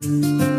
Música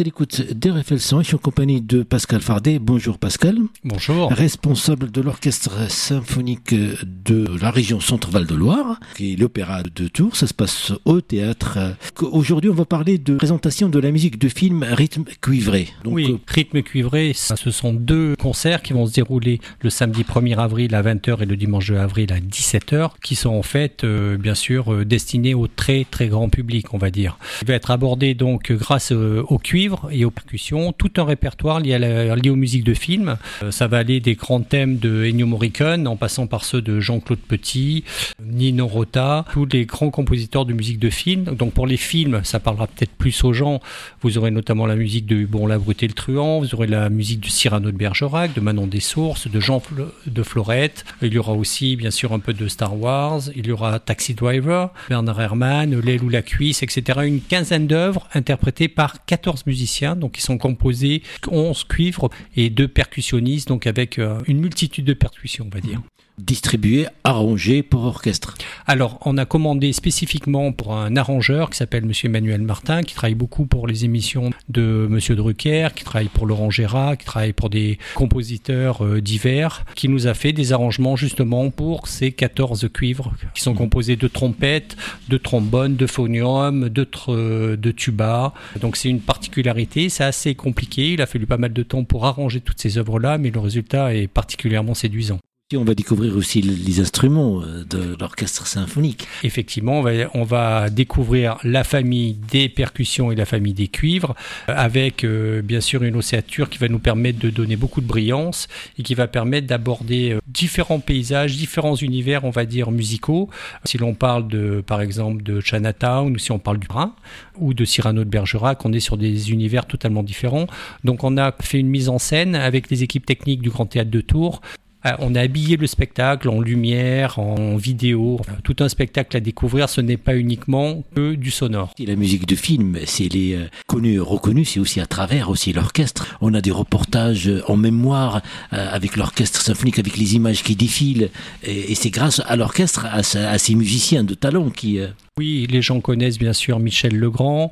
à l'écoute d'RFL 100. Je suis en compagnie de Pascal Fardet. Bonjour Pascal. Bonjour. Responsable de l'orchestre symphonique de la région Centre-Val de Loire, qui est l'opéra de Tours. Ça se passe au théâtre. Aujourd'hui, on va parler de présentation de la musique de film Rythme cuivré. Donc, oui, euh, Rythme cuivré, ce sont deux concerts qui vont se dérouler le samedi 1er avril à 20h et le dimanche 2 avril à 17h, qui sont en fait, euh, bien sûr, euh, destinés au très très grand public, on va dire. Il va être abordé donc grâce au cuivre et aux percussions, tout un répertoire lié, lié aux musiques de films. Euh, ça va aller des grands thèmes de Ennio Morricone en passant par ceux de Jean-Claude Petit, Nino Rota, tous les grands compositeurs de musique de film. Donc pour les films, ça parlera peut-être plus aux gens. Vous aurez notamment la musique de Hubon La Brute et le Truand, vous aurez la musique de Cyrano de Bergerac, de Manon des Sources, de Jean de Florette. Il y aura aussi bien sûr un peu de Star Wars, il y aura Taxi Driver, Bernard Herrmann, L'aile ou la cuisse, etc. Une quinzaine d'œuvres interprétées par 14 musiciens, donc ils sont composés 11 cuivres et deux percussionnistes, donc avec euh, une multitude de percussions, on va dire distribué, arrangé pour orchestre Alors, on a commandé spécifiquement pour un arrangeur qui s'appelle Monsieur Emmanuel Martin, qui travaille beaucoup pour les émissions de Monsieur Drucker, qui travaille pour Laurent Gérard, qui travaille pour des compositeurs euh, divers, qui nous a fait des arrangements justement pour ces 14 cuivres qui sont composés de trompettes, de trombones, de phonium, de, de tuba. Donc c'est une particularité, c'est assez compliqué, il a fallu pas mal de temps pour arranger toutes ces œuvres-là, mais le résultat est particulièrement séduisant. On va découvrir aussi les instruments euh, de l'orchestre symphonique. Effectivement, on va, découvrir la famille des percussions et la famille des cuivres, euh, avec euh, bien sûr une ossature qui va nous permettre de donner beaucoup de brillance et qui va permettre d'aborder différents paysages, différents univers, on va dire, musicaux. Si l'on parle de, par exemple, de Chinatown, ou si on parle du Rhin, ou de Cyrano de Bergerac, on est sur des univers totalement différents. Donc on a fait une mise en scène avec les équipes techniques du Grand Théâtre de Tours on a habillé le spectacle en lumière, en vidéo, tout un spectacle à découvrir. Ce n'est pas uniquement que du sonore. la musique de film, c'est les euh, connus, reconnus, c'est aussi à travers aussi l'orchestre. On a des reportages en mémoire euh, avec l'orchestre symphonique, avec les images qui défilent, et, c'est grâce à l'orchestre, à, à, ces musiciens de talent qui oui, les gens connaissent bien sûr Michel Legrand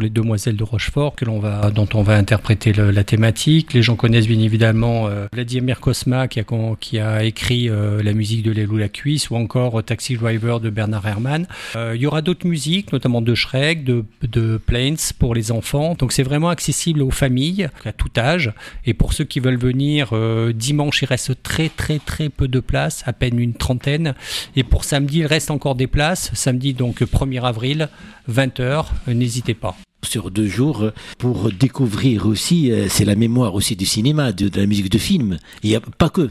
les Demoiselles de Rochefort que l'on va, dont on va interpréter la thématique. Les gens connaissent bien évidemment euh, Vladimir Kosma qui a, qui a écrit euh, la musique de Lelou la cuisse ou encore euh, Taxi Driver de Bernard Herrmann. il y aura d'autres musiques, notamment de Shrek, de, de Plains pour les enfants. Donc c'est vraiment accessible aux familles à tout âge. Et pour ceux qui veulent venir dimanche, il reste très très très peu de places, à peine une trentaine. Et pour samedi, il reste encore des places. Samedi donc 1er avril, 20h, n'hésitez pas sur deux jours pour découvrir aussi, euh, c'est la mémoire aussi du cinéma, de, la musique de film. Il n'y a pas que.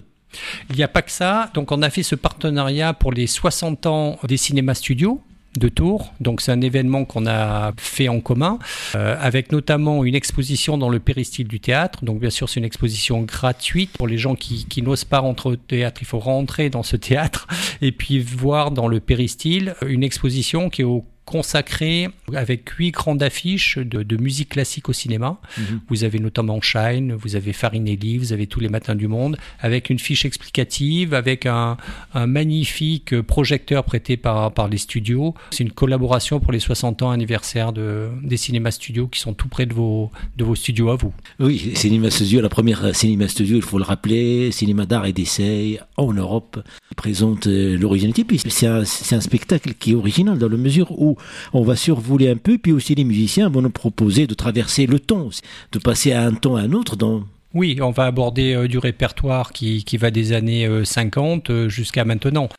Il n'y a pas que ça. Donc on a fait ce partenariat pour les 60 ans des cinémas studios de Tours. Donc c'est un événement qu'on a fait en commun, euh, avec notamment une exposition dans le péristyle du théâtre. Donc bien sûr c'est une exposition gratuite pour les gens qui, qui n'osent pas rentrer au théâtre. Il faut rentrer dans ce théâtre et puis voir dans le péristyle une exposition qui est au consacré avec huit grandes affiches de, musique classique au cinéma. Mhm. Vous avez notamment Shine, vous avez Farinelli, vous avez Tous les matins du monde, avec une fiche explicative, avec un, magnifique projecteur prêté par, par les studios. C'est une collaboration pour les 60 ans anniversaire de, des cinémas studios qui sont tout près de vos, de vos studios à vous. Oui, Cinéma Studio, la première Cinéma Studio, il faut le rappeler, cinéma d'art et d'essai en Europe, présente euh, l'originalité. Puis c'est un, un spectacle qui est original dans la mesure où on va survoler un peu, puis aussi les musiciens vont nous proposer de traverser le ton, de passer à un ton à un autre dans, oui, on va aborder euh, du répertoire qui, va des années 50 euh, euh, jusqu'à maintenant,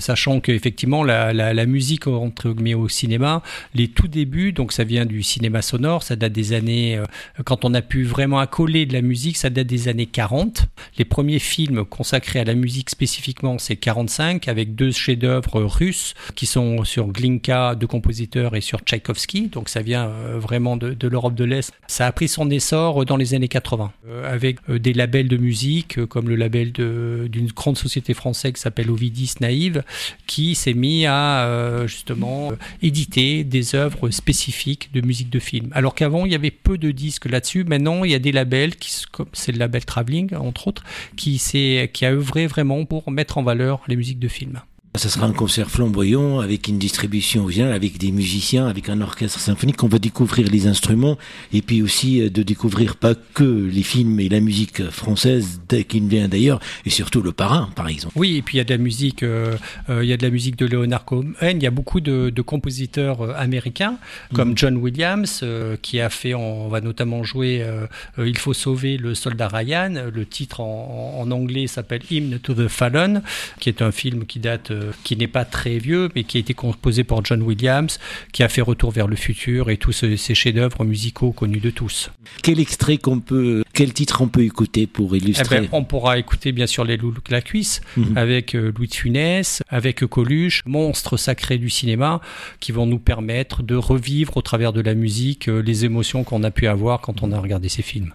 sachant qu'effectivement la, la, musique entre au cinéma, les tout débuts, donc ça vient du cinéma sonore, ça date des années, quand on a pu vraiment accoler de la musique, ça date des années 40. Les premiers films consacrés à la musique spécifiquement, c'est 45, avec deux chefs-d'œuvre russes qui sont sur Glinka, de compositeurs, et sur Tchaïkovski. Donc ça vient euh, vraiment de, l'Europe de l'Est. Ça a pris son essor dans les années 80, euh, avec euh, des labels de musique, comme le label d'une grande société française qui s'appelle Ovidis Qui s'est mis à justement éditer des œuvres spécifiques de musique de film. Alors qu'avant, il y avait peu de disques là-dessus. Maintenant, il y a des labels, qui, c'est le label Traveling, entre autres, qui, qui a œuvré vraiment pour mettre en valeur les musiques de film. Ça sera un concert flamboyant avec une distribution originale, avec des musiciens, avec un orchestre symphonique. On va découvrir les instruments et puis aussi euh, de découvrir pas que les films et la musique française qui vient d'ailleurs et surtout le parrain, par exemple. Oui, et puis il y a de la musique, euh, euh, il y a de la musique de Leonard Cohen. Il y a beaucoup de, compositeurs américains comme mhm. John Williams qui a fait, on va notamment jouer Il faut sauver le soldat Ryan. Le titre en, en anglais s'appelle Hymn to the Fallen, qui est un film qui date qui n'est pas très vieux, mais qui a été composé par John Williams, qui a fait Retour vers le futur et tous ces chefs-d'œuvre musicaux connus de tous. Quel extrait qu'on peut, quel titre on peut écouter pour illustrer? Eh ben, On pourra écouter bien sûr les Loups la cuisse mhm. avec euh, Louis de Funès, avec Coluche, monstres sacrés du cinéma, qui vont nous permettre de revivre au travers de la musique euh, les émotions qu'on a pu avoir quand on a regardé ces films.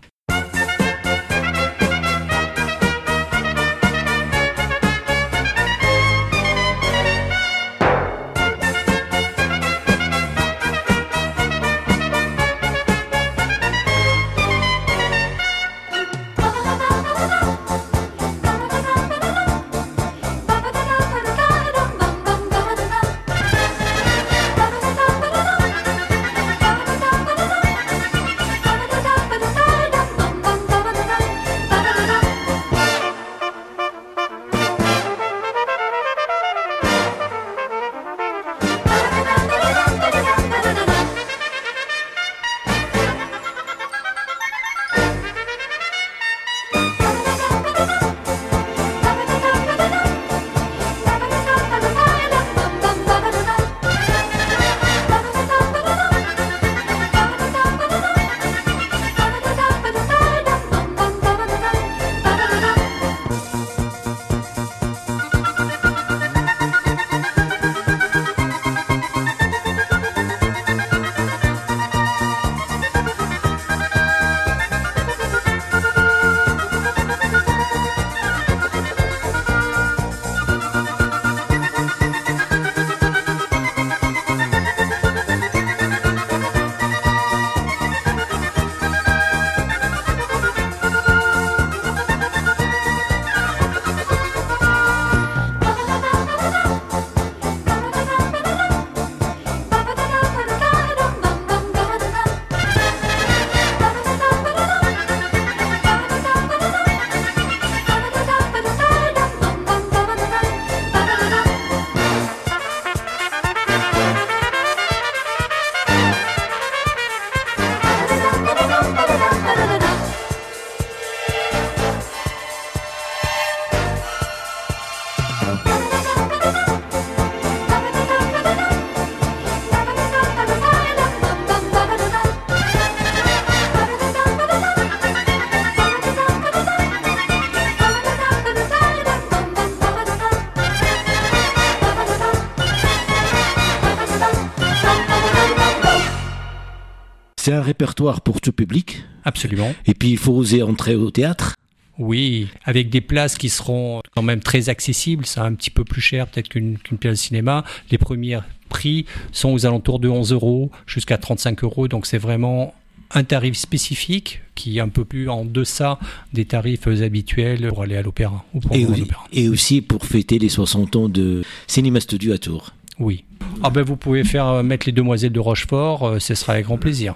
C'est un répertoire pour tout public. Absolument. Et puis il faut oser entrer au théâtre. Oui, avec des places qui seront quand même très accessibles, c'est un petit peu plus cher peut-être qu'une place de cinéma. Les premiers prix sont aux alentours de 11 euros jusqu'à 35 euros, donc c'est vraiment un tarif spécifique qui est un peu plus en deçà des tarifs habituels pour aller à l'opéra. Et, et, aussi pour fêter les 60 ans de Cinéma Studio à Tours. Oui. Ah ben vous pouvez faire euh, mettre les demoiselles de Rochefort, euh, ce sera avec grand plaisir.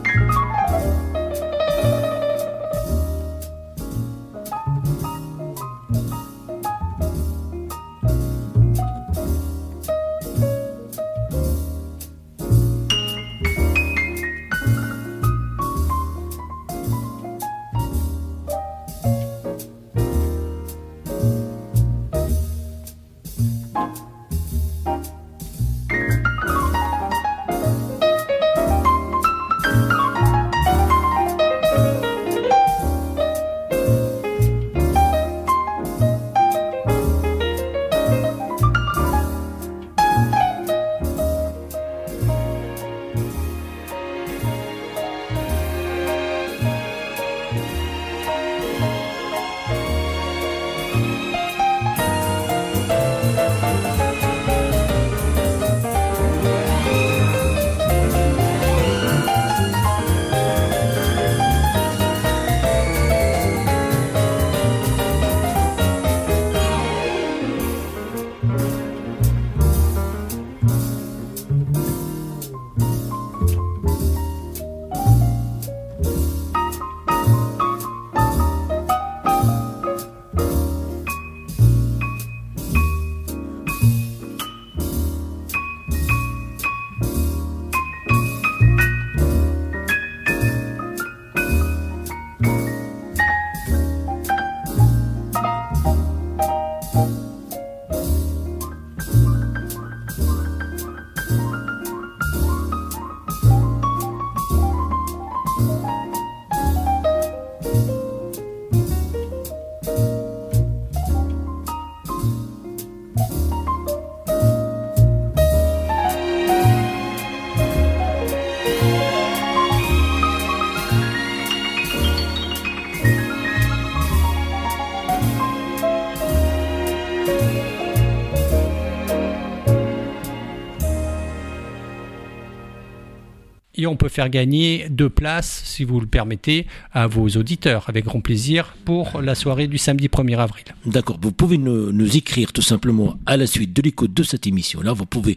on peut faire gagner deux places, si vous le permettez, à vos auditeurs, avec grand plaisir, pour la soirée du samedi 1er avril. D'accord, vous pouvez nous, nous écrire tout simplement à la suite de l'écoute de cette émission-là, vous pouvez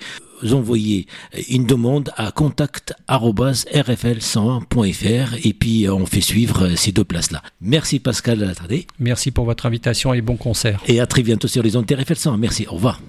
envoyer une demande à contact.rfl101.fr et puis on fait suivre ces deux places-là. Merci Pascal Latradé. Merci pour votre invitation et bon concert. Et à très bientôt sur les ondes RFL 101. Merci, au revoir.